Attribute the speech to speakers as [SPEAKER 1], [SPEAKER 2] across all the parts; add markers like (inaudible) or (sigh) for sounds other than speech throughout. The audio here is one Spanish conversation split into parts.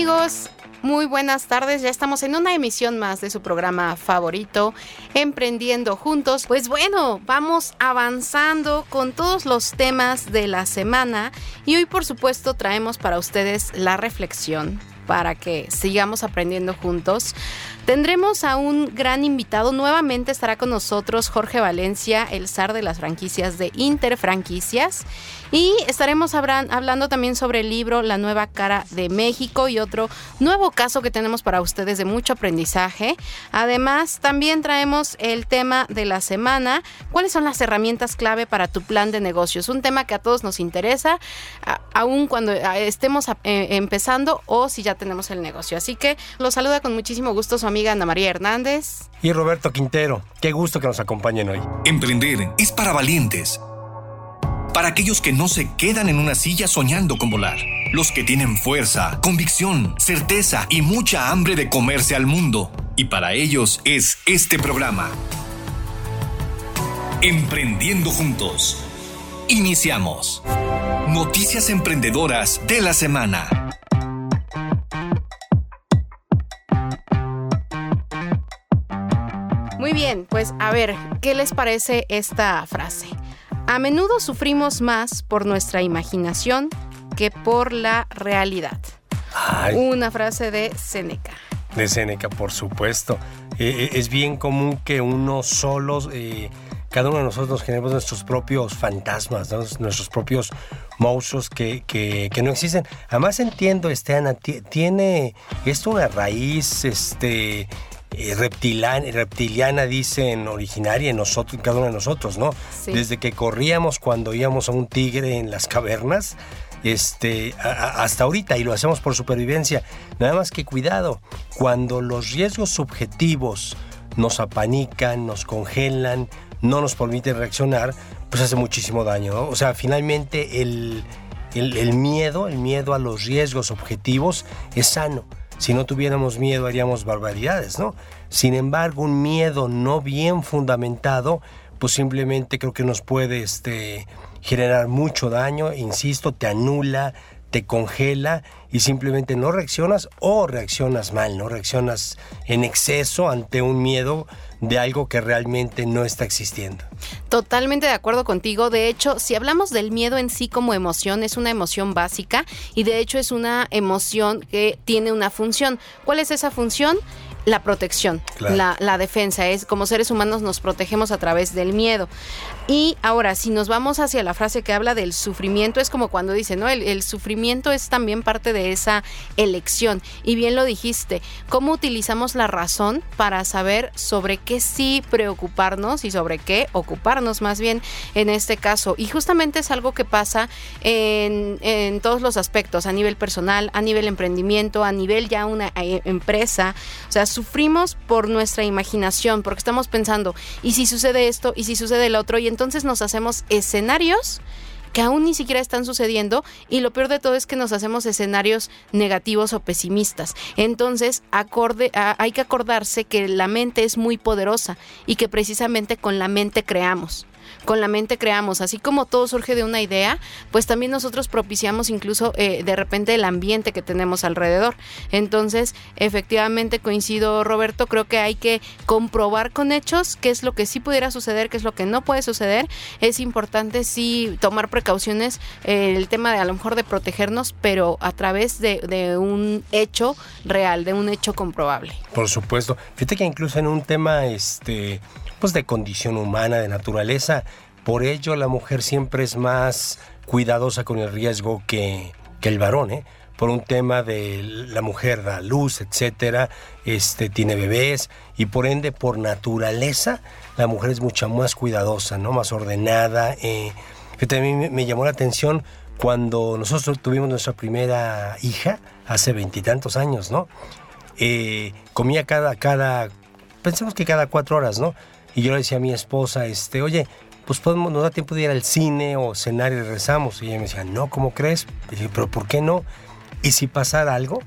[SPEAKER 1] amigos? Muy buenas tardes, ya estamos en una emisión más de su programa favorito, Emprendiendo Juntos. Pues bueno, vamos avanzando con todos los temas de la semana y hoy por supuesto traemos para ustedes la reflexión para que sigamos aprendiendo juntos. Tendremos a un gran invitado. Nuevamente estará con nosotros Jorge Valencia, el zar de las franquicias de Interfranquicias. Y estaremos hablando también sobre el libro La nueva cara de México y otro nuevo caso que tenemos para ustedes de mucho aprendizaje. Además, también traemos el tema de la semana. ¿Cuáles son las herramientas clave para tu plan de negocios? Un tema que a todos nos interesa, aún cuando estemos eh, empezando o si ya tenemos el negocio. Así que los saluda con muchísimo gusto su amiga Ana María Hernández.
[SPEAKER 2] Y Roberto Quintero. Qué gusto que nos acompañen hoy.
[SPEAKER 3] Emprender es para valientes para aquellos que no se quedan en una silla soñando con volar. Los que tienen fuerza, convicción, certeza y mucha hambre de comerse al mundo. Y para ellos es este programa. Emprendiendo juntos. Iniciamos. Noticias emprendedoras de la semana.
[SPEAKER 1] Muy bien, pues a ver, ¿qué les parece esta frase? A menudo sufrimos más por nuestra imaginación que por la realidad. Una frase de Seneca.
[SPEAKER 2] De Seneca, por supuesto. Eh, eh, es bien común que uno solo, eh, cada uno de nosotros generemos nuestros propios fantasmas, nuestros propios monstruos que, que, que, no existen. Además entiendo, este, Ana, tiene esto una raíz, este eh, reptiliana, dicen originaria en nosotros, en cada uno de nosotros, ¿no? Desde que corríamos cuando íbamos a un tigre en las cavernas, este, hasta ahorita, y lo hacemos por supervivencia. Nada más que cuidado, cuando los riesgos subjetivos nos apanican, nos congelan, no nos permiten reaccionar, pues hace muchísimo daño, O sea, finalmente el, el miedo, el miedo a los riesgos objetivos es sano si no tuviéramos miedo haríamos barbaridades, ¿no? Sin embargo, un miedo no bien fundamentado, pues simplemente creo que nos puede este, generar mucho daño, insisto, te anula, te congela y simplemente no reaccionas o reaccionas mal, no reaccionas en exceso ante un miedo de algo que realmente no está existiendo.
[SPEAKER 1] Totalmente de acuerdo contigo. De hecho, si hablamos del miedo en sí como emoción, es una emoción básica y de hecho es una emoción que tiene una función. ¿Cuál es esa función? La protección, la, la, defensa. Es como seres humanos nos protegemos a través del miedo. Y ahora, si nos vamos hacia la frase que habla del sufrimiento, es como cuando dice, ¿no? El, el, sufrimiento es también parte de esa elección. Y bien lo dijiste, ¿cómo utilizamos la razón para saber sobre qué sí preocuparnos y sobre qué ocuparnos más bien en este caso? Y justamente es algo que pasa en, en todos los aspectos, a nivel personal, a nivel emprendimiento, a nivel ya una eh, empresa. O sea, sufrimos por nuestra imaginación, porque estamos pensando, ¿y si sucede esto? ¿Y si sucede el otro? Y entonces nos hacemos escenarios que aún ni siquiera están sucediendo y lo peor de todo es que nos hacemos escenarios negativos o pesimistas. Entonces, acorde, hay que acordarse que la mente es muy poderosa y que precisamente con la mente creamos con la mente creamos. Así como todo surge de una idea, pues también nosotros propiciamos incluso eh, de repente el ambiente que tenemos alrededor. Entonces, efectivamente coincido, Roberto, creo que hay que comprobar con hechos qué es lo que sí pudiera suceder, qué es lo que no puede suceder. Es importante sí tomar precauciones, eh, el tema de a lo mejor de protegernos, pero a través de, de un hecho real, de un hecho comprobable.
[SPEAKER 2] Por supuesto. Fíjate que incluso en un tema este pues de condición humana, de naturaleza. Por ello la mujer siempre es más cuidadosa con el riesgo que, el varón, ¿eh? por un tema de la mujer da luz, etcétera, este, tiene bebés y por ende, por naturaleza, la mujer es mucho más cuidadosa, ¿no? Más ordenada. Eh. mí me llamó la atención cuando nosotros tuvimos nuestra primera hija, hace veintitantos años, ¿no? Eh, comía cada, cada, pensemos que cada cuatro horas, ¿no? Y yo le decía a mi esposa, este, oye, pues podemos, nos da tiempo de ir al cine o cenar y rezamos. Y ella me decía, no, ¿cómo crees? Y dije, pero ¿por qué no? Y si pasara algo,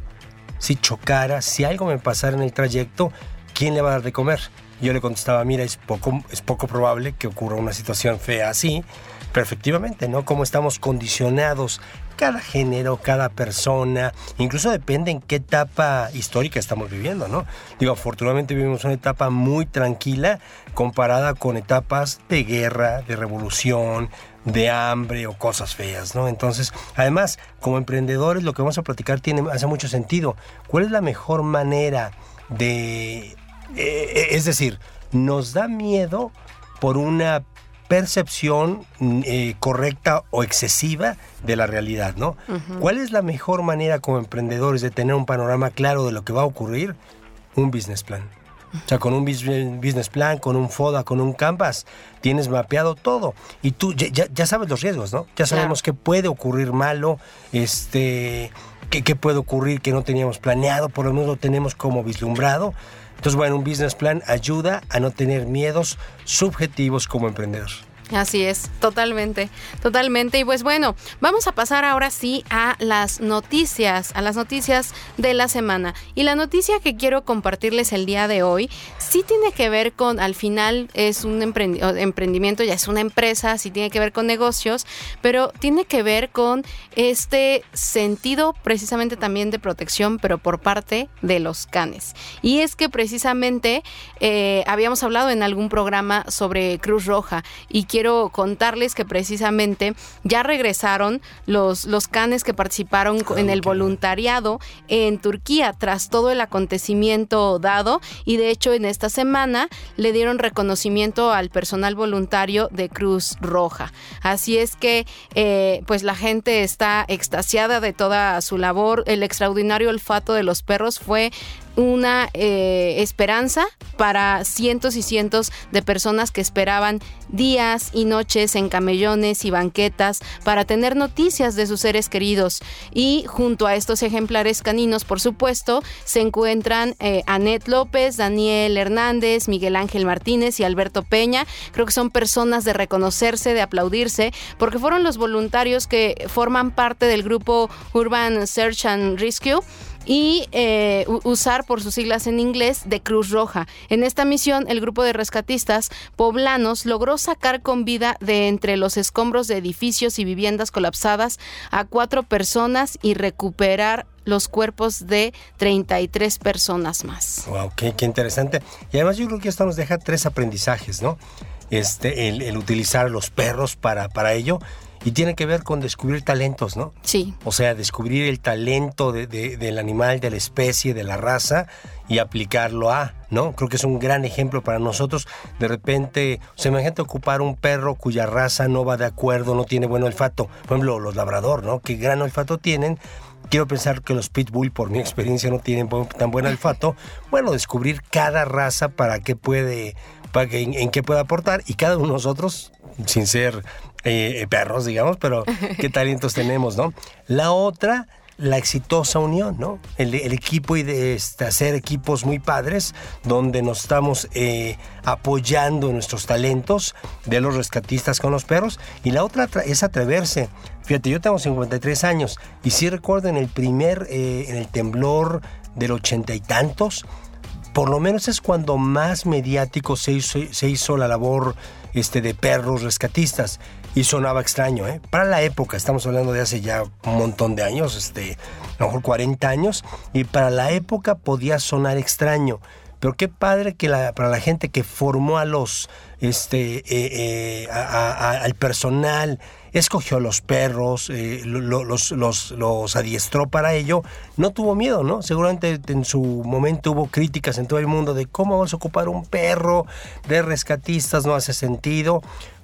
[SPEAKER 2] si chocara, si algo me pasara en el trayecto, ¿quién le va a dar de comer? Y yo le contestaba, mira, es poco, es poco probable que ocurra una situación fea así, pero efectivamente, ¿no? Cómo estamos condicionados cada género, cada persona, incluso depende en qué etapa histórica estamos viviendo, ¿no? Digo, afortunadamente vivimos una etapa muy tranquila comparada con etapas de guerra, de revolución, de hambre o cosas feas, ¿no? Entonces, además, como emprendedores, lo que vamos a platicar tiene, hace mucho sentido. ¿Cuál es la mejor manera de... Eh, es decir, nos da miedo por una percepción mm, eh, correcta o excesiva de la realidad, ¿no? ¿Cuál es la mejor manera como emprendedores de tener un panorama claro de lo que va a ocurrir? Un business plan. O sea, con un business plan, con un FODA, con un Canvas, tienes mapeado todo. Y tú ya, sabes los riesgos, ¿no? Ya sabemos qué puede ocurrir malo, este, qué, qué puede ocurrir que no teníamos planeado, por lo menos lo tenemos como vislumbrado. Entonces, bueno, un business plan ayuda a no tener miedos subjetivos como emprendedor.
[SPEAKER 1] Así es, totalmente, totalmente. Y pues bueno, vamos a pasar ahora sí a las noticias, a las noticias de la semana. Y la noticia que quiero compartirles el día de hoy sí tiene que ver con, al final es un emprendimiento, ya es una empresa, sí tiene que ver con negocios, pero tiene que ver con este sentido precisamente también de protección, pero por parte de los canes. Y es que precisamente eh, habíamos hablado en algún programa sobre Cruz Roja y quiero contarles que precisamente ya regresaron los, los canes que participaron en el voluntariado en Turquía tras todo el acontecimiento dado y de hecho en esta semana le dieron reconocimiento al personal voluntario de Cruz Roja. Así es que eh, pues la gente está extasiada de toda su labor. El extraordinario olfato de los perros fue una eh, esperanza para cientos y cientos de personas que esperaban días y noches en camellones y banquetas para tener noticias de sus seres queridos. Y junto a estos ejemplares caninos, por supuesto, se encuentran eh, Anet López, Daniel Hernández, Miguel Ángel Martínez y Alberto Peña. Creo que son personas de reconocerse, de aplaudirse, porque fueron los voluntarios que forman parte del grupo Urban Search and Rescue y eh, usar por sus siglas en inglés de Cruz Roja. En esta misión, el grupo de rescatistas poblanos logró sacar con vida de entre los escombros de edificios y viviendas colapsadas a cuatro personas y recuperar los cuerpos de 33 personas más.
[SPEAKER 2] Wow, qué, interesante. Y además yo creo que esto nos deja tres aprendizajes, ¿no? Este, el, el utilizar los perros para, para ello y tiene que ver con descubrir talentos, ¿no?
[SPEAKER 1] Sí.
[SPEAKER 2] O sea, descubrir el talento del animal, de la especie, de la raza y aplicarlo a, ¿no? Creo que es un gran ejemplo para nosotros. De repente, o sea, imagínate ocupar un perro cuya raza no va de acuerdo, no tiene buen olfato. Por ejemplo, los labrador, ¿no? Que gran olfato tienen. Quiero pensar que los pitbull, por mi experiencia, no tienen tan buen olfato. Bueno, descubrir cada raza para qué puede, para en, en qué puede aportar y cada uno de nosotros, sin ser eh, perros, digamos, pero (laughs) qué talentos tenemos, ¿no? La otra, la exitosa unión, ¿no? El, equipo y de este, hacer equipos muy padres donde nos estamos eh, apoyando nuestros talentos de los rescatistas con los perros. Y la otra es atreverse. Fíjate, yo tengo 53 años y sí recuerdo en el primer, eh, en el temblor del ochenta y tantos, por lo menos es cuando más mediático se hizo, se hizo la labor este, de perros rescatistas y sonaba extraño, ¿eh? Para la época, estamos hablando de hace ya un montón de años, este, a lo mejor 40 años, y para la época podía sonar extraño. Pero qué padre que la, para la gente que formó a los, este, eh, eh, al personal, escogió los perros, eh, los, los, los, adiestró para ello, no tuvo miedo, ¿no? Seguramente en su momento hubo críticas en todo el mundo de cómo vas a ocupar un perro de rescatistas, no hace sentido.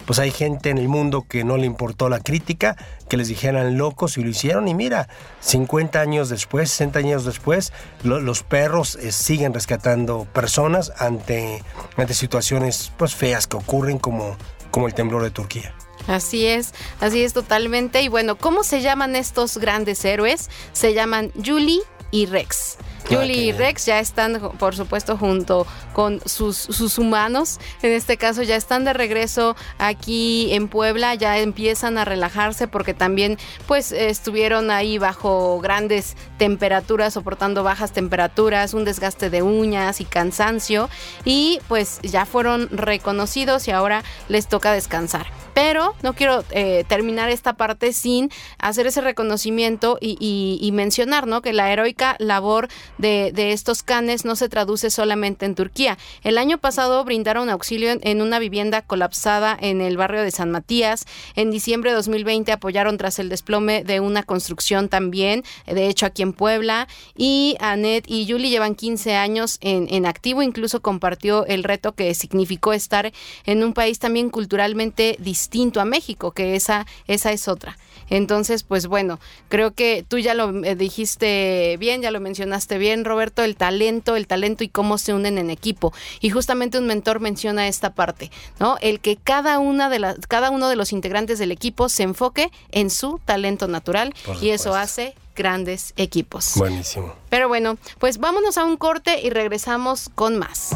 [SPEAKER 2] Pues hay gente en el mundo que no le importó la crítica, que les dijeran locos y lo hicieron. Y mira, 50 años después, 60 años después, los perros eh, siguen rescatando personas ante, ante situaciones pues feas que ocurren como, como el temblor de Turquía.
[SPEAKER 1] Así es, así es totalmente. Y bueno, ¿cómo se llaman estos grandes héroes? Se llaman Julie y Rex. Julie y Rex ya están, por supuesto, junto con sus, sus humanos. En este caso ya están de regreso aquí en Puebla, ya empiezan a relajarse porque también pues estuvieron ahí bajo grandes temperaturas, soportando bajas temperaturas, un desgaste de uñas y cansancio y pues ya fueron reconocidos y ahora les toca descansar. Pero no quiero eh, terminar esta parte sin hacer ese reconocimiento y, mencionar ¿no? que la heroica labor de, estos canes no se traduce solamente en Turquía. El año pasado brindaron auxilio en, una vivienda colapsada en el barrio de San Matías. En diciembre de 2020 apoyaron tras el desplome de una construcción también, de hecho aquí en Puebla. Y Anet y Julie llevan 15 años en, en activo, incluso compartió el reto que significó estar en un país también culturalmente distinto distinto a México, que esa, esa es otra. Entonces, pues bueno, creo que tú ya lo eh, dijiste bien, ya lo mencionaste bien, Roberto, el talento, el talento y cómo se unen en equipo. Y justamente un mentor menciona esta parte, ¿no? El que cada una de las, cada uno de los integrantes del equipo se enfoque en su talento natural y eso hace grandes equipos.
[SPEAKER 2] Buenísimo.
[SPEAKER 1] Pero bueno, pues vámonos a un corte y regresamos con más.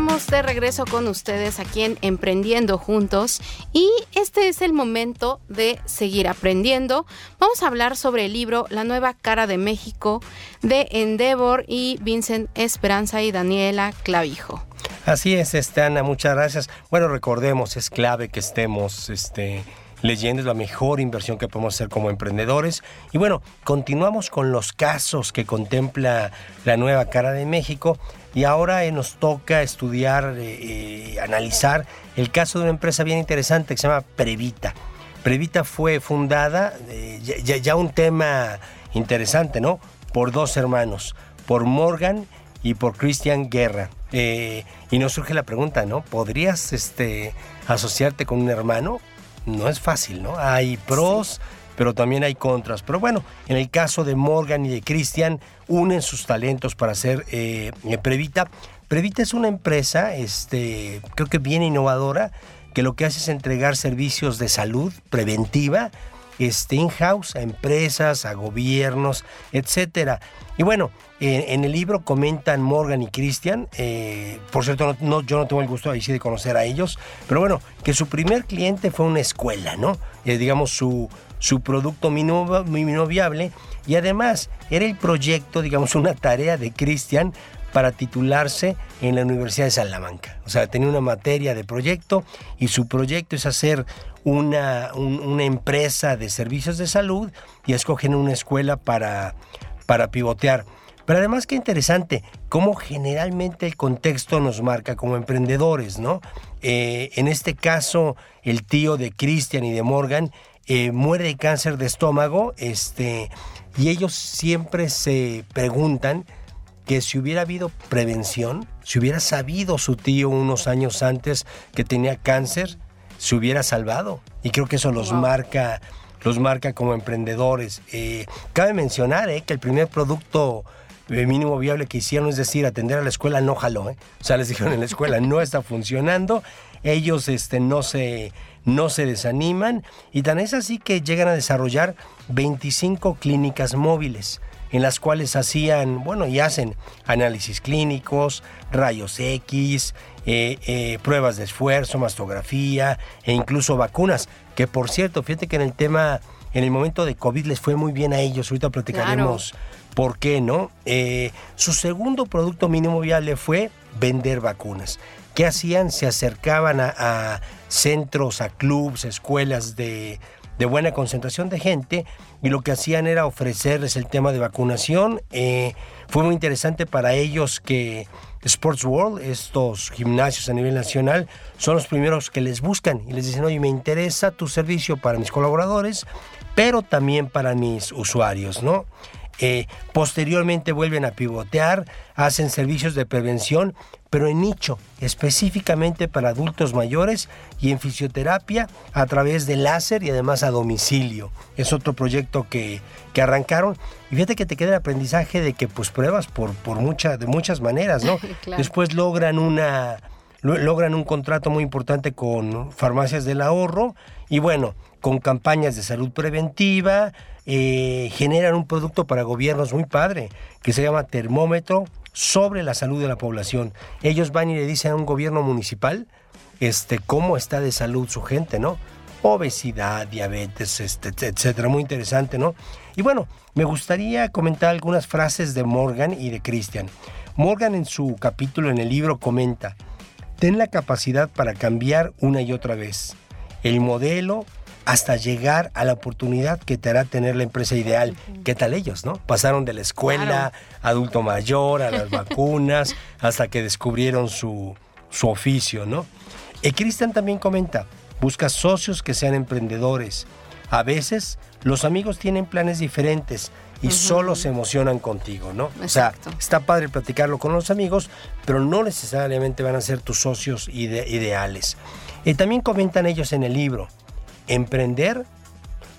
[SPEAKER 1] Estamos de regreso con ustedes aquí en Emprendiendo Juntos y este es el momento de seguir aprendiendo. Vamos a hablar sobre el libro La nueva cara de México de Endeavor y Vincent Esperanza y Daniela Clavijo.
[SPEAKER 2] Así es, este, Ana, muchas gracias. Bueno, recordemos, es clave que estemos este, leyendo, es la mejor inversión que podemos hacer como emprendedores. Y bueno, continuamos con los casos que contempla la nueva cara de México y ahora eh, nos toca estudiar, eh, eh, analizar el caso de una empresa bien interesante que se llama Previta. Previta fue fundada, ya, ya, un tema interesante, ¿no? Por dos hermanos, por Morgan y por Christian Guerra. y nos surge la pregunta, ¿no? ¿Podrías este, asociarte con un hermano? No es fácil, ¿no? Hay pros pero también hay contras. Pero bueno, en el caso de Morgan y de Christian, unen sus talentos para hacer eh, Previta. Previta es una empresa, este, creo que bien innovadora, que lo que hace es entregar servicios de salud preventiva este, in-house a empresas, a gobiernos, etcétera. Y bueno, en el libro comentan Morgan y Christian, eh, por cierto, yo no tengo el gusto ahí sí de conocer a ellos, pero bueno, que su primer cliente fue una escuela, ¿no? Eh, digamos, su, su producto mínimo, viable y además era el proyecto, digamos, una tarea de Cristian para titularse en la Universidad de Salamanca. O sea, tenía una materia de proyecto y su proyecto es hacer una, una empresa de servicios de salud y escogen una escuela para, para pivotear. Pero además qué interesante, cómo generalmente el contexto nos marca como emprendedores, ¿no? Eh, en este caso, el tío de Christian y de Morgan eh, muere de cáncer de estómago, este, y ellos siempre se preguntan que si hubiera habido prevención, si hubiera sabido su tío unos años antes que tenía cáncer, se hubiera salvado. Y creo que eso los marca, los marca como emprendedores. Eh, cabe mencionar eh, que el primer producto mínimo viable que hicieron, es decir, atender a la escuela, no jaló. O sea, les dijeron en la escuela no está funcionando. Ellos este, no se no se desaniman y tan es así que llegan a desarrollar 25 clínicas móviles en las cuales hacían, bueno, y hacen análisis clínicos, rayos X, eh, eh, pruebas de esfuerzo, mastografía e incluso vacunas, que por cierto, fíjate que en el tema, en el momento de COVID les fue muy bien a ellos, ahorita platicaremos por qué, ¿no? Eh, su segundo producto mínimo viable fue vender vacunas. ¿Qué hacían? Se acercaban a, centros, a clubs, escuelas de, buena concentración de gente y lo que hacían era ofrecerles el tema de vacunación. Eh, fue muy interesante para ellos que Sports World, estos gimnasios a nivel nacional, son los primeros que les buscan y les dicen, oye, me interesa tu servicio para mis colaboradores, pero también para mis usuarios, ¿no? Eh, posteriormente vuelven a pivotear, hacen servicios de prevención, pero en nicho, específicamente para adultos mayores y en fisioterapia a través de láser y además a domicilio. Es otro proyecto que, que arrancaron. Y fíjate que te queda el aprendizaje de que pues pruebas por, por de muchas maneras, ¿no? (laughs) Después logran una logran un contrato muy importante con farmacias del ahorro y bueno, con campañas de salud preventiva, eh, generan un producto para gobiernos muy padre que se llama termómetro sobre la salud de la población. Ellos van y le dicen a un gobierno municipal este, cómo está de salud su gente, ¿no? Obesidad, diabetes, este, etcétera. Muy interesante, ¿no? Y bueno, me gustaría comentar algunas frases de Morgan y de Christian. Morgan en su capítulo en el libro comenta, ten la capacidad para cambiar una y otra vez el modelo hasta llegar a la oportunidad que te hará tener la empresa ideal. ¿Qué tal ellos, no? Pasaron de la escuela, adulto mayor, a las vacunas, (laughs) hasta que descubrieron su, su oficio, ¿no? Y Cristian también comenta, busca socios que sean emprendedores. A veces los amigos tienen planes diferentes y solo se emocionan contigo, ¿no? O sea, está padre platicarlo con los amigos, pero no necesariamente van a ser tus socios ideales. Y también comentan ellos en el libro, emprender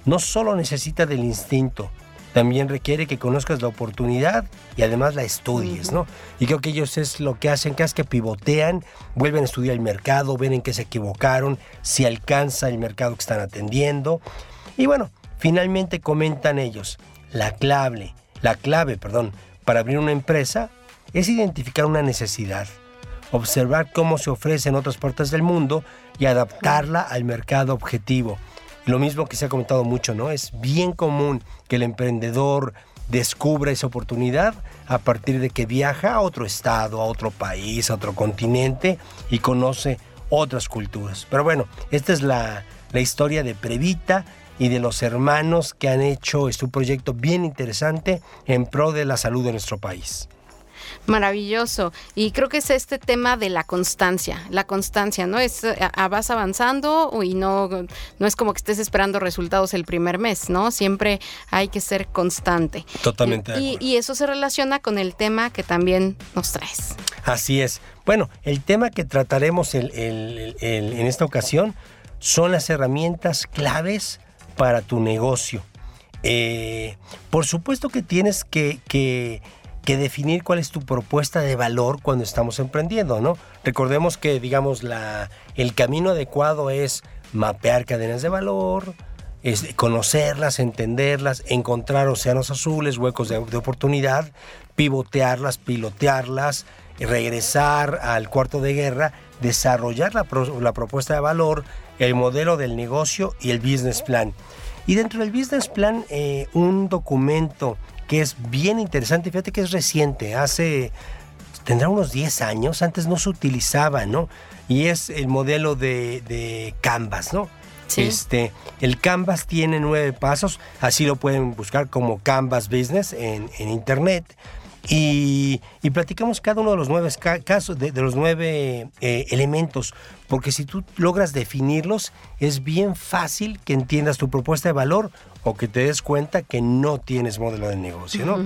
[SPEAKER 2] no solo necesita del instinto, también requiere que conozcas la oportunidad y además la estudies, ¿no? Y creo que ellos es lo que hacen, que es que pivotean, vuelven a estudiar el mercado, ven en qué se equivocaron, si alcanza el mercado que están atendiendo. Y bueno, finalmente comentan ellos, la clave, la clave, perdón, para abrir una empresa es identificar una necesidad, observar cómo se ofrece en otras partes del mundo y adaptarla al mercado objetivo. Lo mismo que se ha comentado mucho, ¿no? Es bien común que el emprendedor descubra esa oportunidad a partir de que viaja a otro estado, a otro país, a otro continente y conoce otras culturas. Pero bueno, esta es la, la historia de Previta y de los hermanos que han hecho este proyecto bien interesante en pro de la salud de nuestro país.
[SPEAKER 1] Maravilloso. Y creo que es este tema de la constancia. La constancia, ¿no? Es eh, vas avanzando y no, no es como que estés esperando resultados el primer mes, ¿no? Siempre hay que ser constante.
[SPEAKER 2] Totalmente.
[SPEAKER 1] Y, eso se relaciona con el tema que también nos traes.
[SPEAKER 2] Así es. Bueno, el tema que trataremos en esta ocasión son las herramientas claves para tu negocio. Eh, por supuesto que tienes que que definir cuál es tu propuesta de valor cuando estamos emprendiendo, ¿no? Recordemos que, digamos, la, el camino adecuado es mapear cadenas de valor, es conocerlas, entenderlas, encontrar océanos azules, huecos de, oportunidad, pivotearlas, pilotearlas, regresar al cuarto de guerra, desarrollar la, la propuesta de valor, el modelo del negocio y el business plan. Y dentro del business plan, eh, un documento que es bien interesante. Fíjate que es reciente, hace, tendrá unos 10 años, antes no se utilizaba, ¿no? Y es el modelo de, Canvas, ¿no? Sí. Este, el Canvas tiene nueve pasos, así lo pueden buscar como Canvas Business en, internet. Y, platicamos cada uno de los nueve casos, de, los nueve eh, elementos, porque si tú logras definirlos, es bien fácil que entiendas tu propuesta de valor o que te des cuenta que no tienes modelo de negocio, ¿no?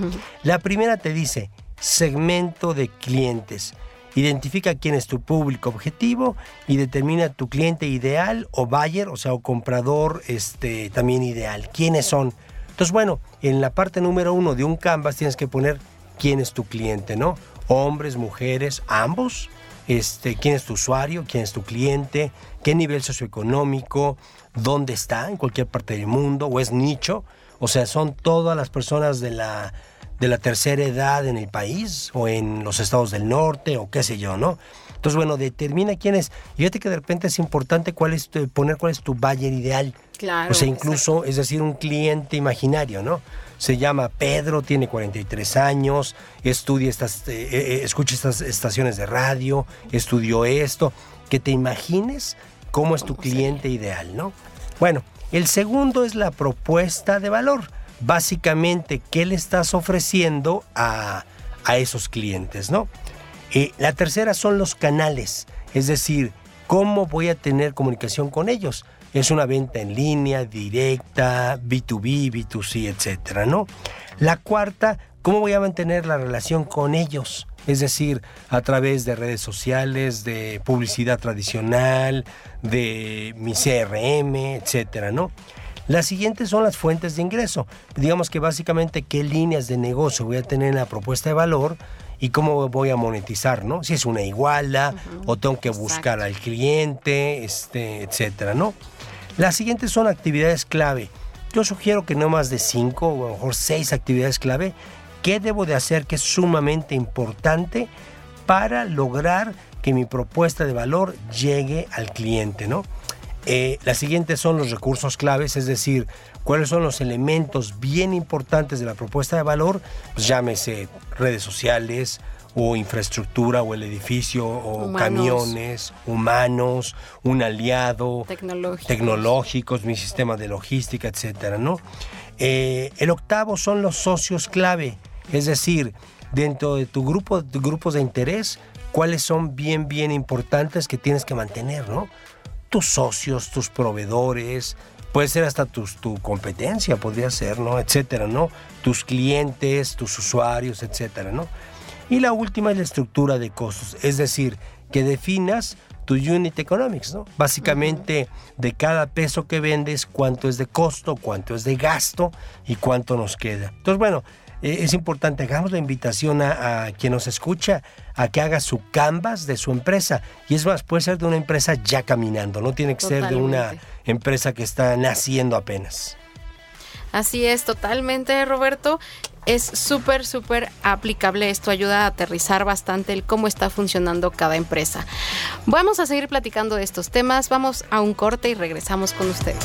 [SPEAKER 2] La primera te dice segmento de clientes. Identifica quién es tu público objetivo y determina tu cliente ideal o buyer, o sea, o comprador este, también ideal. ¿Quiénes son? Entonces, bueno, en la parte número uno de un canvas tienes que poner quién es tu cliente, ¿no? Hombres, mujeres, ambos. Este, quién es tu usuario, quién es tu cliente, qué nivel socioeconómico, dónde está, en cualquier parte del mundo, o es nicho, o sea, son todas las personas de la, de la tercera edad en el país, o en los estados del norte, o qué sé yo, ¿no? Entonces, bueno, determina quién es. Y fíjate que de repente es importante cuál es poner cuál es tu buyer ideal.
[SPEAKER 1] Claro.
[SPEAKER 2] O sea, incluso, es decir, un cliente imaginario, ¿no? Se llama Pedro, tiene 43 años, estudia estas, eh, eh, escucha estas estaciones de radio, estudió esto. Que te imagines cómo es tu cliente ideal, ¿no? Bueno, el segundo es la propuesta de valor. Básicamente, ¿qué le estás ofreciendo a, esos clientes, no? Eh, la tercera son los canales, es decir, ¿cómo voy a tener comunicación con ellos? Es una venta en línea, directa, B2B, B2C, etcétera, ¿no? La cuarta, ¿cómo voy a mantener la relación con ellos? Es decir, a través de redes sociales, de publicidad tradicional, de mi CRM, etcétera, ¿no? Las siguientes son las fuentes de ingreso. Digamos que básicamente qué líneas de negocio voy a tener en la propuesta de valor y cómo voy a monetizar, ¿no? Si es una iguala o tengo que buscar al cliente, este, etcétera, ¿no? Las siguientes son actividades clave. Yo sugiero que no más de cinco o a lo mejor seis actividades clave. ¿Qué debo de hacer que es sumamente importante para lograr que mi propuesta de valor llegue al cliente, ¿no? Eh, las siguientes son los recursos claves, es decir, cuáles son los elementos bien importantes de la propuesta de valor, pues llámese redes sociales o infraestructura o el edificio o camiones, humanos, un aliado, tecnológicos. mi sistema de logística, etcétera, ¿no? Eh, el octavo son los socios clave, es decir, dentro de tu grupo, de grupos de interés, cuáles son bien, bien importantes que tienes que mantener, ¿no? tus socios, tus proveedores, puede ser hasta tu competencia, podría ser, ¿no? Etcétera, ¿no? Tus clientes, tus usuarios, etcétera, ¿no? Y la última es la estructura de costos, es decir, que definas tu unit economics, ¿no? Básicamente, de cada peso que vendes, cuánto es de costo, cuánto es de gasto y cuánto nos queda. Entonces, bueno, eh, es importante, hagamos la invitación a, quien nos escucha a que haga su canvas de su empresa. Y es más, puede ser de una empresa ya caminando, no tiene que ser de una empresa que está naciendo apenas.
[SPEAKER 1] Así es, totalmente, Roberto. Es súper, súper aplicable. Esto ayuda a aterrizar bastante el cómo está funcionando cada empresa. Vamos a seguir platicando de estos temas. Vamos a un corte y regresamos con ustedes.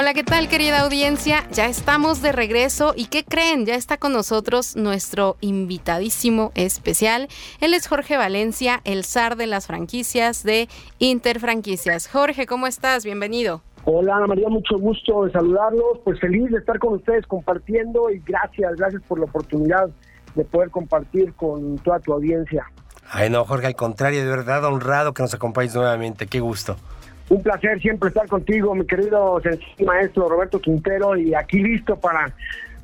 [SPEAKER 1] Hola, ¿qué tal querida audiencia? Ya estamos de regreso y ¿qué creen? Ya está con nosotros nuestro invitadísimo especial. Él es Jorge Valencia, el zar de las franquicias de Interfranquicias. Jorge, ¿cómo estás? Bienvenido.
[SPEAKER 4] Hola Ana María, mucho gusto de saludarlos, pues feliz de estar con ustedes compartiendo y gracias, gracias por la oportunidad de poder compartir con toda tu audiencia.
[SPEAKER 2] Ay no, Jorge, al contrario, de verdad honrado que nos acompañes nuevamente, qué gusto.
[SPEAKER 4] Un placer siempre estar contigo, mi querido maestro Roberto Quintero, y aquí listo para,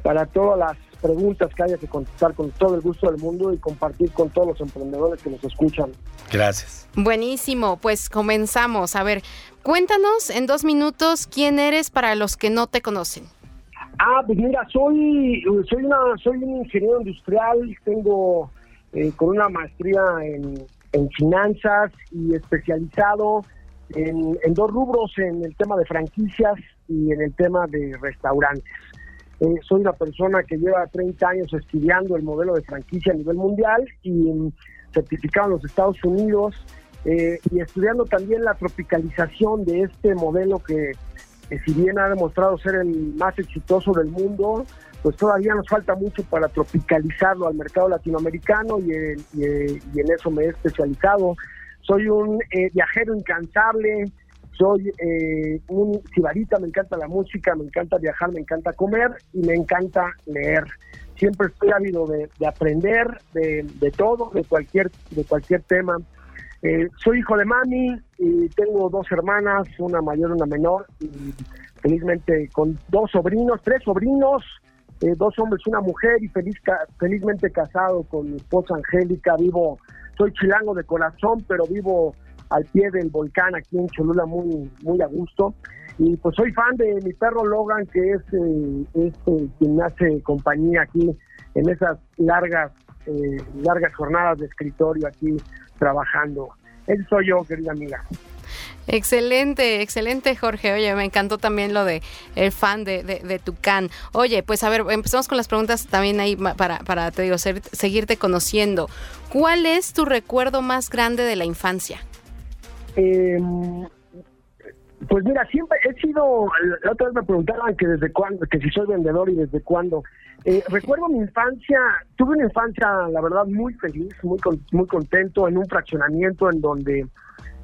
[SPEAKER 4] para todas las preguntas que haya que contestar con todo el gusto del mundo y compartir con todos los emprendedores que nos escuchan.
[SPEAKER 2] Gracias.
[SPEAKER 1] Buenísimo, pues comenzamos. A ver, cuéntanos en dos minutos quién eres para los que no te conocen.
[SPEAKER 4] Ah, pues mira, soy, soy, una, soy un ingeniero industrial, tengo eh, con una maestría en, en finanzas y especializado en, dos rubros, en el tema de franquicias y en el tema de restaurantes. Eh, soy una persona que lleva 30 años estudiando el modelo de franquicia a nivel mundial y certificado en los Estados Unidos eh, y estudiando también la tropicalización de este modelo que, si bien ha demostrado ser el más exitoso del mundo, pues todavía nos falta mucho para tropicalizarlo al mercado latinoamericano y en eso me he especializado soy un eh, viajero incansable, soy eh, un cibarita, me encanta la música, me encanta viajar, me encanta comer y me encanta leer. Siempre estoy ávido de, aprender de, todo, de cualquier, de cualquier tema. Eh, soy hijo de mami y tengo dos hermanas, una mayor y una menor, y felizmente con dos sobrinos, tres sobrinos, dos hombres, una mujer, y feliz, felizmente casado con mi esposa Angélica, vivo soy chilango de corazón, pero vivo al pie del volcán aquí en Cholula muy, muy a gusto. Y pues soy fan de mi perro Logan, que es, eh, eh, quien me hace compañía aquí en esas largas, eh, largas jornadas de escritorio aquí trabajando. Él soy yo, querida amiga.
[SPEAKER 1] Excelente, excelente Jorge. Oye, me encantó también lo de el fan de, de, Tucán. Oye, pues a ver, empezamos con las preguntas también ahí para, para te digo, seguirte conociendo. ¿Cuál es tu recuerdo más grande de la infancia?
[SPEAKER 4] Em, Pues mira, siempre he sido, la otra vez me preguntaban que desde cuándo, que si soy vendedor y desde cuándo. Eh, (laughs) recuerdo mi infancia, tuve una infancia, la verdad, muy feliz, muy, muy contento en un fraccionamiento en donde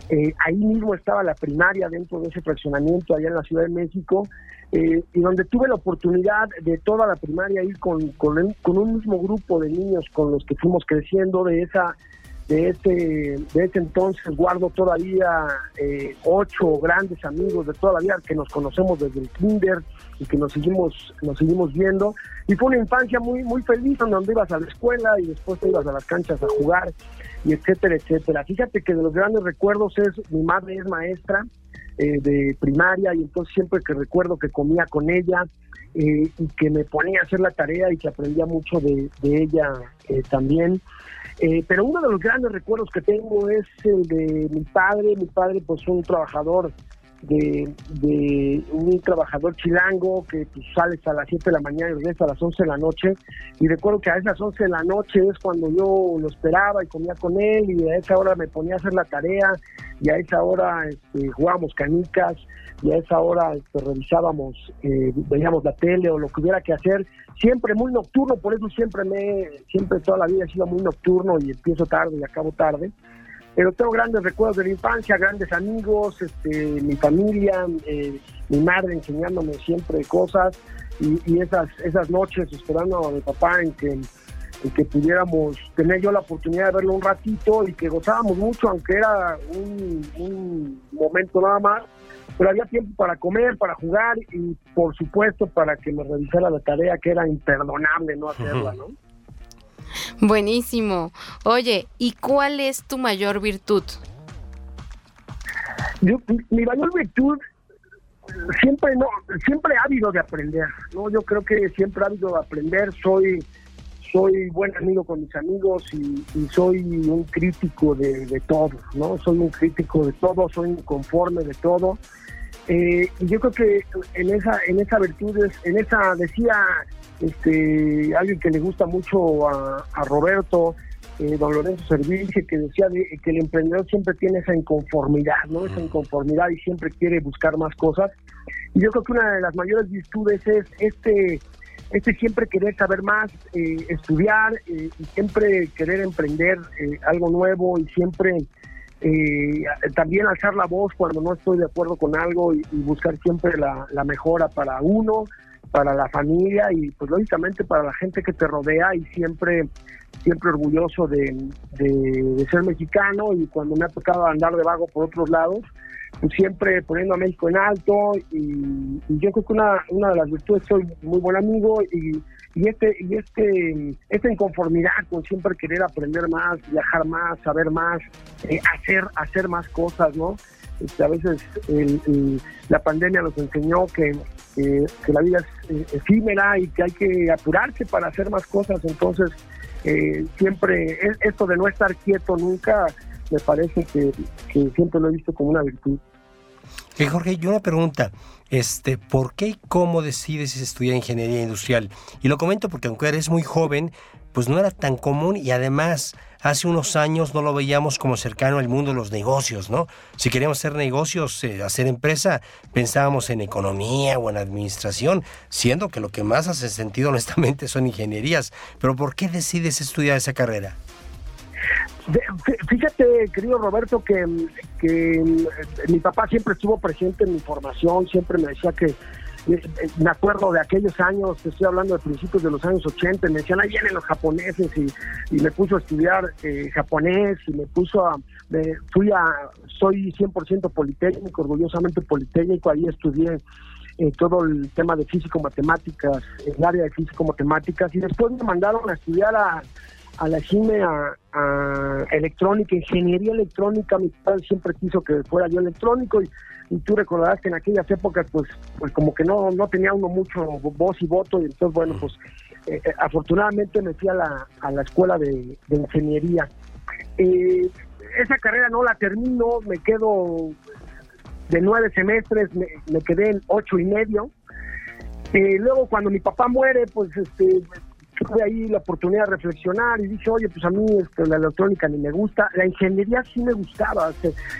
[SPEAKER 4] eh, ahí mismo estaba la primaria dentro de ese fraccionamiento allá en la Ciudad de México eh, y donde tuve la oportunidad de toda la primaria ir con, con, con un mismo grupo de niños con los que fuimos creciendo. De esa de ese, de ese entonces guardo todavía eh, ocho grandes amigos de toda la vida que nos conocemos desde el kinder y que nos seguimos, nos seguimos viendo. Y fue una infancia muy, muy feliz donde ibas a la escuela y después te ibas a las canchas a jugar y etcétera, etcétera. Fíjate que de los grandes recuerdos es, mi madre es maestra eh, de primaria y entonces siempre que recuerdo que comía con ella eh, y que me ponía a hacer la tarea y que aprendía mucho de, de ella también. Eh, pero uno de los grandes recuerdos que tengo es el de mi padre. Mi padre, pues, un trabajador de, de un trabajador chilango que pues, sales a las 7 de la mañana y regresas a las 11 de la noche. Y recuerdo que a esas 11 de la noche es cuando yo lo esperaba y comía con él y a esa hora me ponía a hacer la tarea y a esa hora este, jugábamos canicas y a esa hora este, revisábamos, eh, veíamos la tele o lo que hubiera que hacer. Siempre muy nocturno, por eso siempre me, siempre toda la vida he sido muy nocturno y empiezo tarde y acabo tarde pero tengo grandes recuerdos de la infancia, grandes amigos, este, mi familia, eh, mi madre enseñándome siempre cosas y, esas esas noches esperando a mi papá en que, que pudiéramos tener yo la oportunidad de verlo un ratito y que gozábamos mucho, aunque era un, momento nada más, pero había tiempo para comer, para jugar y por supuesto para que me revisara la tarea que era imperdonable no hacerla, (laughs) ¿no? (laughs)
[SPEAKER 1] Buenísimo. Oye, ¿y cuál es tu mayor virtud?
[SPEAKER 4] mi mayor virtud siempre no siempre habido de aprender no yo creo que siempre habido de aprender soy soy buen amigo con mis amigos y, soy un crítico de, de, todo no soy un crítico de todo soy un conforme de todo eh, y yo creo que en esa en esa virtud en esa decía este, alguien que le gusta mucho a, Roberto, eh, don Lorenzo Servicio, que decía que el emprendedor siempre tiene esa inconformidad, ¿no? Esa inconformidad y siempre quiere buscar más cosas. Y yo creo que una de las mayores virtudes es este, este siempre querer saber más, eh, estudiar eh, y siempre querer emprender algo nuevo y siempre también alzar la voz cuando no estoy de acuerdo con algo y, buscar siempre la, la mejora para uno, para la familia y pues lógicamente para la gente que te rodea y siempre siempre orgulloso de, de, ser mexicano y cuando me ha tocado andar de vago por otros lados pues siempre poniendo a México en alto y, yo creo que una, una de las virtudes soy muy buen amigo y, y este y este esta inconformidad con siempre querer aprender más viajar más saber más eh, hacer hacer más cosas no este, a veces la pandemia nos enseñó que, que la vida es eh, efímera y que hay que apurarse para hacer más cosas. Entonces, eh, siempre, esto de no estar quieto nunca, me parece que, siempre lo he visto como una virtud.
[SPEAKER 2] Jorge, yo una pregunta, este, ¿por qué y cómo decides estudiar ingeniería industrial? Y lo comento porque aunque eres muy joven, pues no era tan común y además hace unos años no lo veíamos como cercano al mundo de los negocios, ¿no? Si queríamos hacer negocios, eh, hacer empresa, pensábamos en economía o en administración, siendo que lo que más hace sentido (laughs) honestamente son ingenierías. Pero ¿por qué decides estudiar esa carrera?
[SPEAKER 4] Fíjate, querido Roberto, que, que mi papá siempre estuvo presente en mi formación, siempre me decía que eh, me acuerdo de aquellos años, estoy hablando de principios de los años 80, me decían, ahí vienen los japoneses y, me puso a estudiar eh, japonés y me puso a, fui a, soy 100% politécnico, orgullosamente politécnico, ahí estudié eh, todo el tema de físico-matemáticas, el área de físico-matemáticas y después me mandaron a estudiar a, a la CIME a, electrónica, ingeniería electrónica, mi padre siempre quiso que fuera yo electrónico y y tú recordarás que en aquellas épocas pues pues como que no no tenía uno mucho voz y voto y entonces bueno pues eh, eh, afortunadamente me fui a la, a la escuela de, ingeniería. Eh, esa carrera no la termino me quedo de nueve semestres me, quedé en ocho y medio. Luego cuando mi papá muere pues este tuve ahí la oportunidad de reflexionar y dije, oye, pues a mí este, la electrónica ni me gusta, la ingeniería sí me gustaba,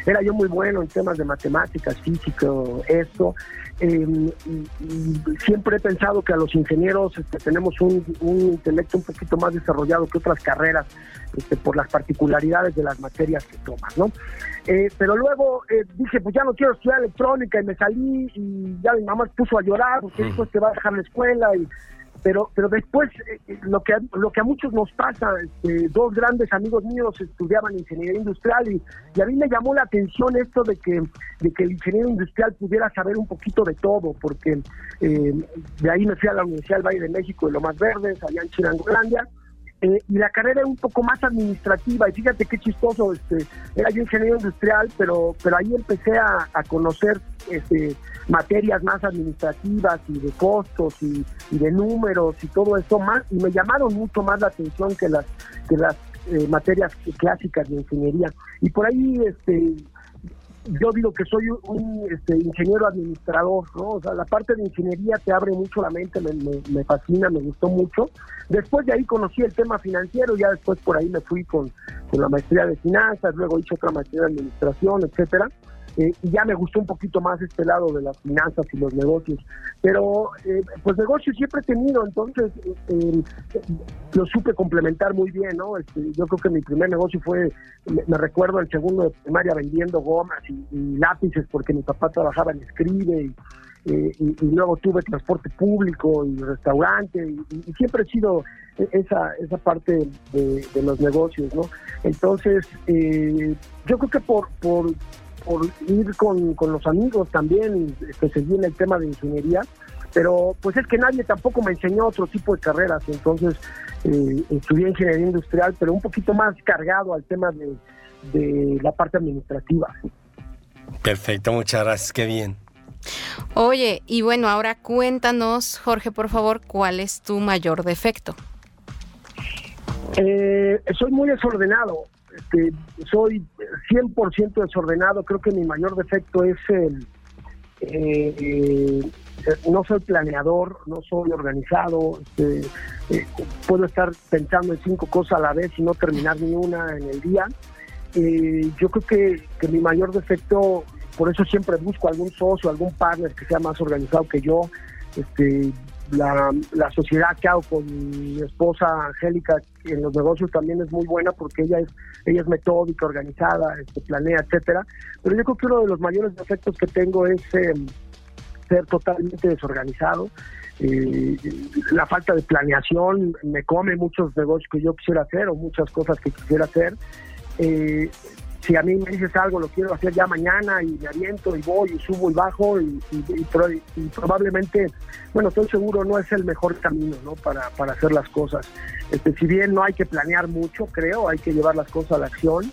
[SPEAKER 4] era yo muy bueno en temas de matemáticas, físico, esto, em, y, siempre he pensado que a los ingenieros este, tenemos un, intelecto un poquito más desarrollado que otras carreras este, por las particularidades de las materias que tomas, ¿no? Eh, pero luego eh, dije, pues ya no quiero estudiar electrónica y me salí y ya mi mamá se puso a llorar porque después te va a dejar la escuela y pero pero después eh, lo que lo que a muchos nos pasa este, dos grandes amigos míos estudiaban ingeniería industrial y, y, a mí me llamó la atención esto de que de que el ingeniero industrial pudiera saber un poquito de todo porque de ahí me fui a la Universidad del Valle de México de lo más verdes allá en Chirangolandia eh, y la carrera era un poco más administrativa y fíjate qué chistoso este era yo ingeniero industrial pero pero ahí empecé a, conocer este materias más administrativas y de costos y, de números y todo eso más y me llamaron mucho más la atención que las que las eh, materias clásicas de ingeniería. Y por ahí este yo digo que soy un este, ingeniero administrador, ¿no? O sea, la parte de ingeniería te abre mucho la mente, me, fascina, me gustó mucho. Después de ahí conocí el tema financiero, ya después por ahí me fui con, con la maestría de finanzas, luego hice otra maestría de administración, etcétera. Eh, y ya me gustó un poquito más este lado de las finanzas y los negocios. Pero, eh, pues negocios siempre he tenido, entonces eh, lo supe complementar muy bien, ¿no? Este, yo creo que mi primer negocio fue, me, recuerdo el segundo de primaria vendiendo gomas y, lápices porque mi papá trabajaba en Escribe y, luego tuve transporte público y restaurante y, siempre he sido esa, esa parte de, los negocios, ¿no? Entonces, yo creo que por por ir con, los amigos también, que se viene el tema de ingeniería, pero pues es que nadie tampoco me enseñó otro tipo de carreras, entonces eh, estudié ingeniería industrial, pero un poquito más cargado al tema de, de la parte administrativa.
[SPEAKER 2] Perfecto, muchas gracias, qué bien.
[SPEAKER 1] Oye, y bueno, ahora cuéntanos, Jorge, por favor, ¿cuál es tu mayor defecto?
[SPEAKER 4] Eh, soy muy desordenado. Este, soy 100% desordenado, creo que mi mayor defecto es el... Eh, eh, no soy planeador, no soy organizado, este, eh, puedo estar pensando en cinco cosas a la vez y no terminar ni una en el día. yo creo que, que mi mayor defecto, por eso siempre busco algún socio, algún partner que sea más organizado que yo. Este, la, la sociedad que hago con mi esposa Angélica en los negocios también es muy buena porque ella es ella es metódica, organizada, este, planea, etcétera. Pero yo creo que uno de los mayores defectos que tengo es em, ser totalmente desorganizado. Eh, la falta de planeación me come muchos negocios que yo quisiera hacer o muchas cosas que quisiera hacer. Eh, si a mí me dices algo, lo quiero hacer ya mañana y me aviento y voy y subo y bajo y, probablemente, bueno, estoy seguro no es el mejor camino ¿no? para, para hacer las cosas. Este, si bien no hay que planear mucho, creo, hay que llevar las cosas a la acción,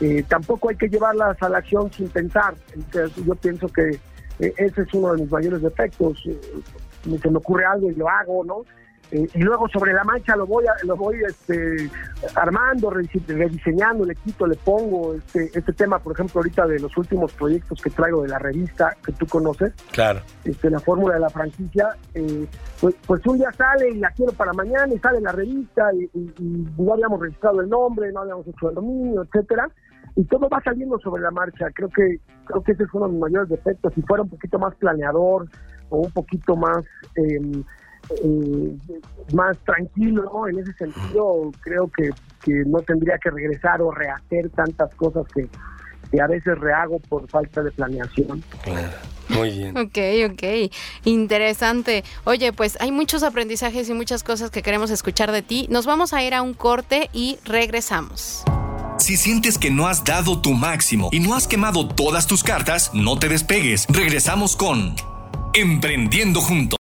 [SPEAKER 4] eh, tampoco hay que llevarlas a la acción sin pensar. Entonces, yo pienso que eh, ese es uno de mis mayores defectos. Eh, se me ocurre algo y lo hago, ¿no? Eh, y luego sobre la mancha lo voy lo voy este armando rediseñando le quito le pongo este este tema por ejemplo ahorita de los últimos proyectos que traigo de la revista que tú conoces.
[SPEAKER 2] Claro.
[SPEAKER 4] Este la fórmula de la franquicia eh, pues, pues, un día sale y la quiero para mañana y sale la revista y, no habíamos registrado el nombre no habíamos hecho el dominio etcétera y todo va saliendo sobre la marcha. Creo que creo que ese es uno de mis mayores defectos si fuera un poquito más planeador o un poquito más eh, eh, más tranquilo en ese sentido creo que, no tendría que regresar o rehacer tantas cosas que, a veces rehago por falta de planeación.
[SPEAKER 2] Muy bien.
[SPEAKER 1] Ok, ok. Interesante. Oye, pues hay muchos aprendizajes y muchas cosas que queremos escuchar de ti. Nos vamos a ir a un corte y regresamos.
[SPEAKER 3] Si sientes que no has dado tu máximo y no has quemado todas tus cartas, no te despegues. Regresamos con Emprendiendo Juntos.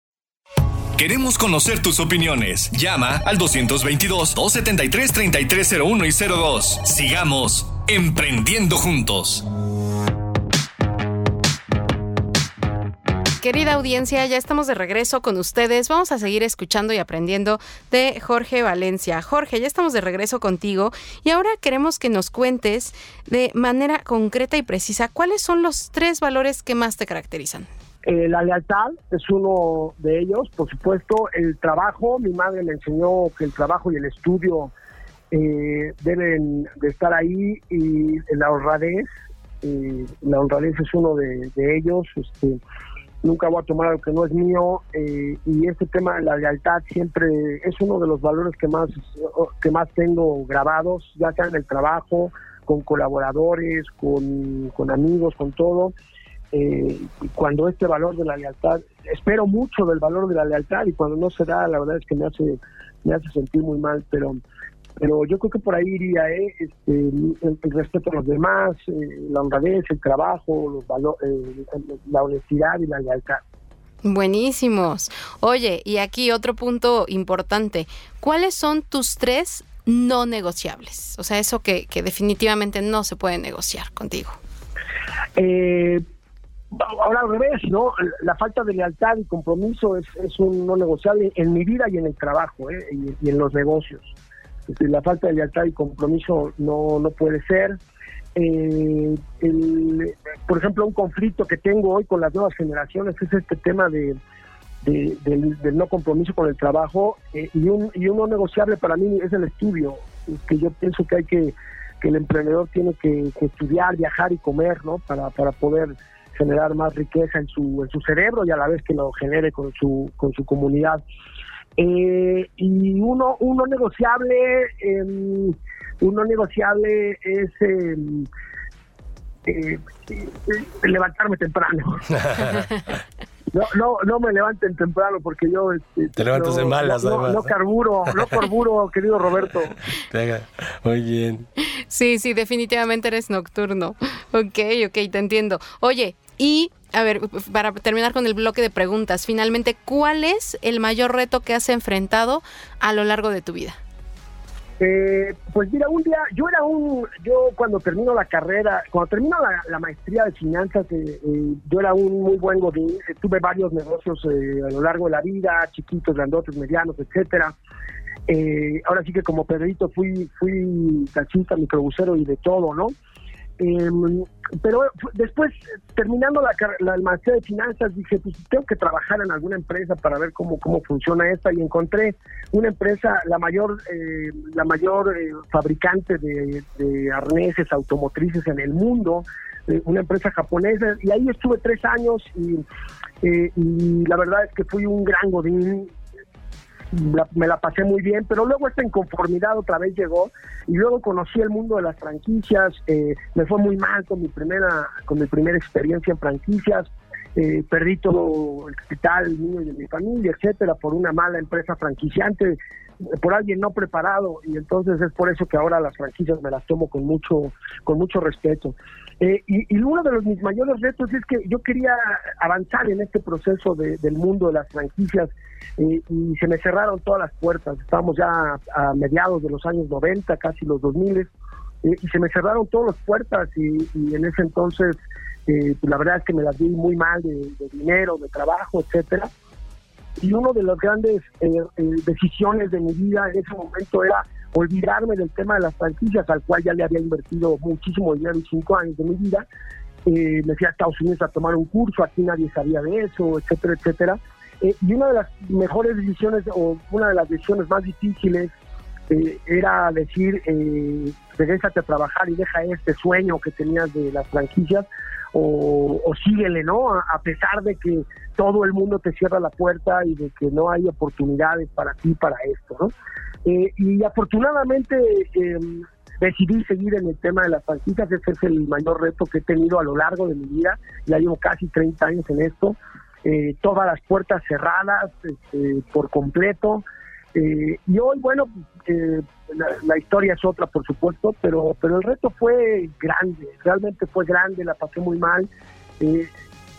[SPEAKER 3] Queremos conocer tus opiniones. Llama al 222-273-3301 y 02. Sigamos emprendiendo juntos.
[SPEAKER 1] Querida audiencia, ya estamos de regreso con ustedes. Vamos a seguir escuchando y aprendiendo de Jorge Valencia. Jorge, ya estamos de regreso contigo y ahora queremos que nos cuentes de manera concreta y precisa cuáles son los tres valores que más te caracterizan.
[SPEAKER 4] Eh, la lealtad es uno de ellos, por supuesto. El trabajo, mi madre me enseñó que el trabajo y el estudio eh, deben de estar ahí y la honradez, eh, la honradez es uno de, ellos. Este, nunca voy a tomar algo que no es mío y este tema de la lealtad siempre es uno de los valores que más que más tengo grabados, ya sea en el trabajo, con colaboradores, con, con amigos, con todo eh, cuando este valor de la lealtad, espero mucho del valor de la lealtad y cuando no se da, la verdad es que me hace, me hace sentir muy mal, pero pero yo creo que por ahí iría ¿eh? este, el, respeto a los demás, eh, la honradez, el trabajo, los valor, la honestidad y la lealtad.
[SPEAKER 1] Buenísimos. Oye, y aquí otro punto importante. ¿Cuáles son tus tres no negociables? O sea, eso que, que definitivamente no se puede negociar contigo.
[SPEAKER 4] Eh, ahora al revés, ¿no? La falta de lealtad y compromiso es, es un no negociable en mi vida y en el trabajo, ¿eh? y, en los negocios. la falta de lealtad y compromiso no, no puede ser. Eh, por ejemplo, un conflicto que tengo hoy con las nuevas generaciones es este tema de, del, no compromiso con el trabajo eh, y, un, y uno negociable para mí es el estudio, que yo pienso que hay que que el emprendedor tiene que, que estudiar, viajar y comer, ¿no? Para, para poder generar más riqueza en su, en su cerebro y a la vez que lo genere con su, con su comunidad. Eh, y uno, uno negociable, eh, uno negociable es em, eh, levantarme temprano. (laughs) No, no, no me levanten temprano porque yo...
[SPEAKER 2] Este, Te levantas
[SPEAKER 4] no,
[SPEAKER 2] malas,
[SPEAKER 4] no, no, carburo, no carburo, (laughs) querido Roberto.
[SPEAKER 2] Muy bien.
[SPEAKER 1] Sí, sí, definitivamente eres nocturno. Ok, ok, te entiendo. Oye, y, a ver, para terminar con el bloque de preguntas, finalmente, ¿cuál es el mayor reto que has enfrentado a lo largo de tu vida?
[SPEAKER 4] Eh, pues mira, un día, yo era un, yo cuando termino la carrera, cuando termino la, maestría de finanzas, eh, eh, yo era un muy buen godín, tuve varios negocios a lo largo de la vida, chiquitos, grandotes, medianos, etcétera. ahora sí que como Pedrito fui, fui taxista, microbusero y de todo, ¿no? Eh, pero después, terminando la, la maestría de finanzas, dije, pues tengo que trabajar en alguna empresa para ver cómo, cómo funciona esta y encontré una empresa, la mayor, eh, la mayor eh, fabricante de, arneses automotrices en el mundo, eh, una empresa japonesa, y ahí estuve tres años y, y la verdad es que fui un gran godín, me la pasé muy bien, pero luego esta inconformidad otra vez llegó y luego conocí el mundo de las franquicias, eh, me fue muy mal con mi primera, con mi primera experiencia en franquicias, eh, perdí todo el capital mío y de mi familia, etcétera, por una mala empresa franquiciante, por alguien no preparado, y entonces es por eso que ahora las franquicias me las tomo con mucho, con mucho respeto. Eh, y, uno de los mis mayores retos es que yo quería avanzar en este proceso del mundo de las franquicias eh, y se me cerraron todas las puertas. Estábamos ya a, mediados de los años 90, casi los 2000, eh, y se me cerraron todas las puertas y, en ese entonces pues la verdad es que me las di muy mal de, dinero, de trabajo, etcétera. Y una de las grandes decisiones de mi vida en ese momento era olvidarme del tema de las franquicias, al cual ya le había invertido muchísimo dinero en cinco años de mi vida. Eh, me fui a Estados Unidos a tomar un curso, aquí nadie sabía de eso, etcétera, etcétera. Eh, y una de las mejores decisiones, o una de las decisiones más difíciles, eh, era decir, eh, regresate a trabajar y deja este sueño que tenías de las franquicias, o, o síguele, ¿no? a, pesar de que todo el mundo te cierra la puerta y de que no hay oportunidades para ti para esto, ¿no? Eh, y afortunadamente em, decidí seguir en el tema de las franquicias, ese es el mayor reto que he tenido a lo largo de mi vida, ya llevo casi 30 años en esto, eh, todas las puertas cerradas este, por completo, eh, y hoy, bueno, la, la, historia es otra, por supuesto, pero, pero el reto fue grande, realmente fue grande, la pasé muy mal.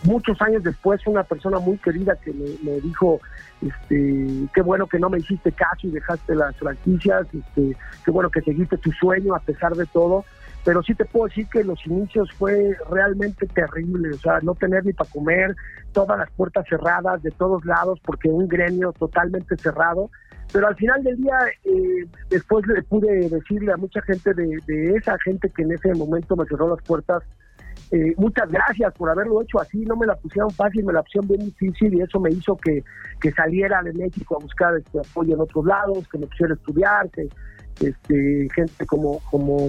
[SPEAKER 4] Muchos años después una persona muy querida que me, dijo este qué bueno que no me hiciste caso y dejaste las franquicias este qué bueno que seguiste tu sueño a pesar de todo pero sí te puedo decir que los inicios fue realmente terrible, o sea, no tener ni para comer, todas las puertas cerradas de todos lados, porque un gremio totalmente cerrado, pero al final del día, eh, después le pude decirle a mucha gente de, esa gente que en ese momento me cerró las puertas, eh, muchas gracias por haberlo hecho así, no me la pusieron fácil, me la pusieron bien difícil y eso me hizo que, que saliera de México a buscar este apoyo en otros lados, que me pusiera a estudiar, que este, gente como, como,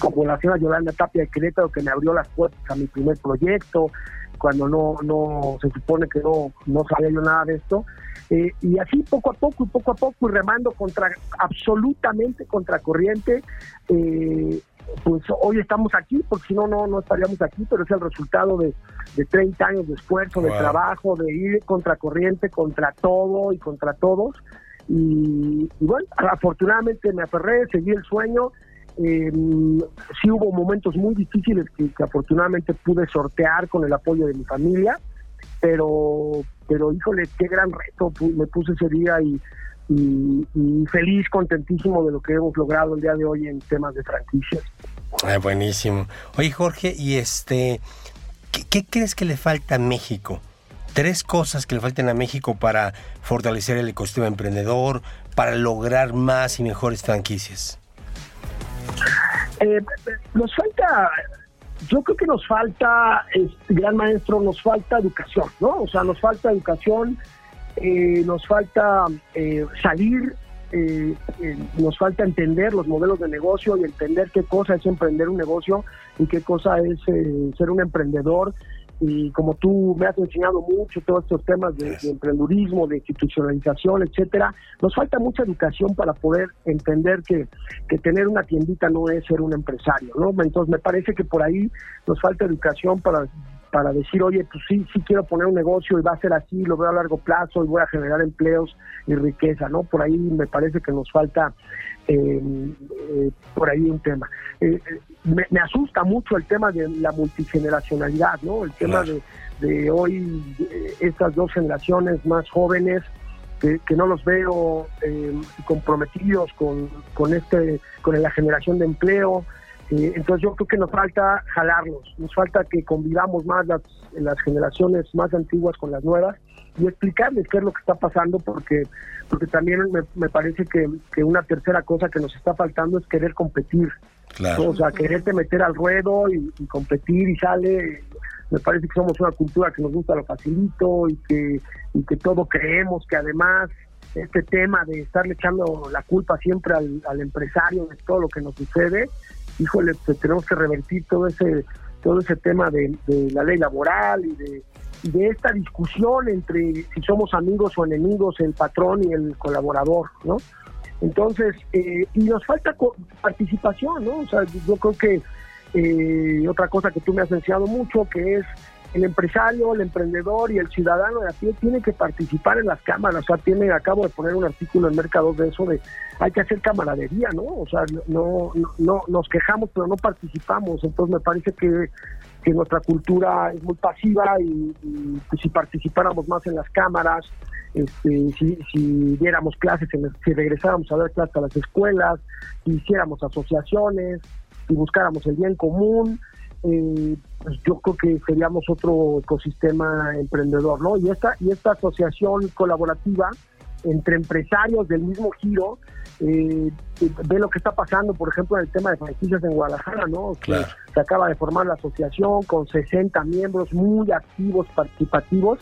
[SPEAKER 4] como la señora Yolanda Tapia de Querétaro que me abrió las puertas a mi primer proyecto, cuando no, no se supone que no, no sabía yo nada de esto. Eh, y así poco a poco y poco a poco y remando contra absolutamente contracorriente eh, pues hoy estamos aquí, porque si no, no, estaríamos aquí, pero es el resultado de, de 30 años de esfuerzo, de trabajo, de ir contracorriente, contra todo y contra todos. Y, bueno, afortunadamente me aferré, seguí el sueño. Eh, sí hubo momentos muy difíciles que, afortunadamente pude sortear con el apoyo de mi familia, pero, pero híjole, qué gran reto me puse ese día y, feliz, contentísimo de lo que hemos logrado el día de hoy en temas de franquicias.
[SPEAKER 2] Ah, buenísimo. Oye, Jorge, y este, ¿qué, crees que le falta a México? Tres cosas que le faltan a México para fortalecer el ecosistema emprendedor, para lograr más y mejores franquicias.
[SPEAKER 4] Eh, nos falta, yo creo que nos falta, gran maestro, nos falta educación, ¿no? O sea, nos falta educación eh, nos falta eh, salir, eh, nos falta entender los modelos de negocio y entender qué cosa es emprender un negocio y qué cosa es ser un emprendedor. Y como tú me has enseñado mucho todos estos temas de, de emprendurismo, de institucionalización, etcétera, nos falta mucha educación para poder entender que, que tener una tiendita no es ser un empresario, ¿no? Entonces me parece que por ahí nos falta educación para para decir, oye, pues sí, sí quiero poner un negocio y va a ser así, lo veo a largo plazo y voy a generar empleos y riqueza, ¿no? Por ahí me parece que nos falta eh, eh, por ahí un tema. Eh, me, asusta mucho el tema de la multigeneracionalidad, ¿no? El tema de, de, hoy, estas dos generaciones más jóvenes, que, que no los veo comprometidos con, con, este, con la generación de empleo, eh, entonces yo creo que nos falta jalarlos, nos falta que convivamos más las, las generaciones más antiguas con las nuevas y explicarles qué es lo que está pasando porque porque también me, parece que, que, una tercera cosa que nos está faltando es querer competir. O sea, quererte meter al ruedo y, competir y sale. Me parece que somos una cultura que nos gusta lo facilito y que, y que todo creemos que además este tema de estarle echando la culpa siempre al, al empresario de todo lo que nos sucede, híjole, pues tenemos que revertir todo ese todo ese tema de, la ley laboral y de, esta discusión entre si somos amigos o enemigos, el patrón y el colaborador, ¿no? Entonces, eh, y nos falta participación, ¿no? O sea, yo creo que eh, otra cosa que tú me has enseñado mucho, que es el empresario, el emprendedor y el ciudadano de aquí tiene que participar en las cámaras. O sea, tiene, acabo de poner un artículo en Mercado de eso de hay que hacer camaradería, ¿no? O sea, no, no, nos quejamos, pero no participamos. Entonces me parece que, que nuestra cultura es muy pasiva y, pues, si participáramos más en las cámaras, este, si, si diéramos clases, si regresáramos a dar clases a las escuelas, si hiciéramos asociaciones, si buscáramos el bien común, eh, pues yo creo que seríamos otro ecosistema emprendedor, ¿no? Y esta, y esta asociación colaborativa entre empresarios del mismo giro, eh, ve lo que está pasando, por ejemplo, en el tema de franquicias en Guadalajara, ¿no? Que se acaba de formar la asociación con 60 miembros muy activos, participativos,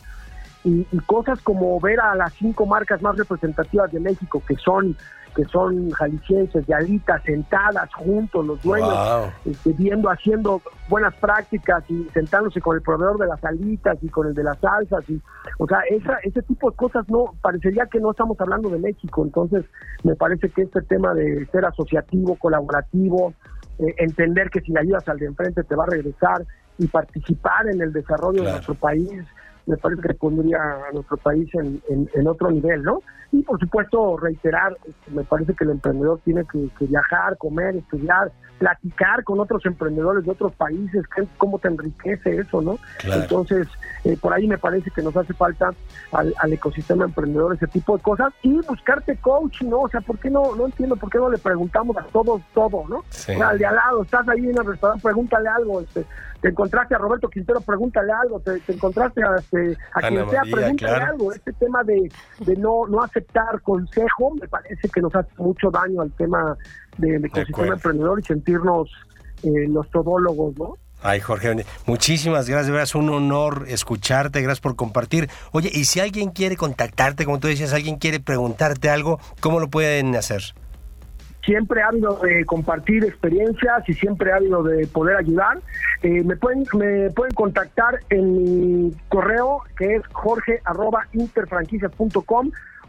[SPEAKER 4] y, y, cosas como ver a las cinco marcas más representativas de México, que son que son jaliscienses, de alitas, sentadas juntos, los dueños, este, viendo, haciendo buenas prácticas y sentándose con el proveedor de las alitas y con el de las salsas. y O sea, esa, ese tipo de cosas no, parecería que no estamos hablando de México. Entonces, me parece que este tema de ser asociativo, colaborativo, eh, entender que si le ayudas al de enfrente te va a regresar y participar en el desarrollo de nuestro país, me parece que pondría a nuestro país en, en, otro nivel, ¿no? Y por supuesto, reiterar, me parece que el emprendedor tiene que, viajar, comer, estudiar, platicar con otros emprendedores de otros países, cómo te enriquece eso, ¿no? Entonces, eh, por ahí me parece que nos hace falta al, ecosistema emprendedor ese tipo de cosas y buscarte coach, ¿no? O sea, ¿por qué no? No entiendo por qué no le preguntamos a todos todo, ¿no? al de al lado, estás ahí en el restaurante, pregúntale algo, este, te encontraste a Roberto Quintero, pregúntale algo, te, encontraste a, este, a quien sea, pregúntale algo. Este tema de, de no, no aceptar consejo me parece que nos hace mucho daño al tema del ecosistema emprendedor y sentirnos eh, los todólogos, ¿no?
[SPEAKER 2] Ay, Jorge, muchísimas gracias, es un honor escucharte, gracias por compartir. Oye, y si alguien quiere contactarte, como tú decías, alguien quiere preguntarte algo, ¿cómo lo pueden hacer?
[SPEAKER 4] Siempre habido de compartir experiencias y siempre habido de poder ayudar. Eh, me pueden me pueden contactar en mi correo que es jorge arroba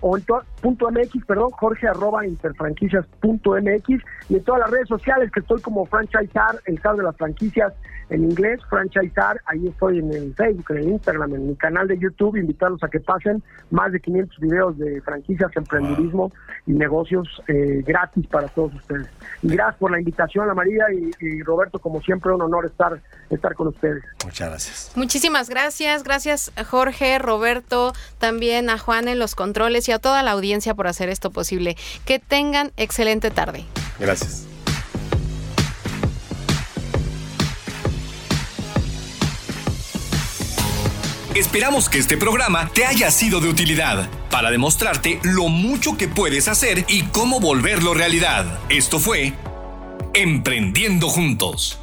[SPEAKER 4] o en punto MX, perdón, jorge arroba interfranquicias.mx y en todas las redes sociales que estoy como franchisar, el zar de las franquicias en inglés, franchisar, ahí estoy en el Facebook, en el Instagram, en mi canal de YouTube, invitarlos a que pasen más de 500 videos de franquicias, emprendedurismo y negocios eh, gratis para todos ustedes. Y gracias por la invitación, a María y, Roberto, como siempre, un honor estar, estar con ustedes.
[SPEAKER 2] Muchas gracias.
[SPEAKER 1] Muchísimas gracias, gracias Jorge, Roberto, también a Juan en los controles y a toda la audiencia por hacer esto posible. Que tengan excelente tarde.
[SPEAKER 2] Gracias.
[SPEAKER 3] Esperamos que este programa te haya sido de utilidad para demostrarte lo mucho que puedes hacer y cómo volverlo realidad. Esto fue Emprendiendo Juntos.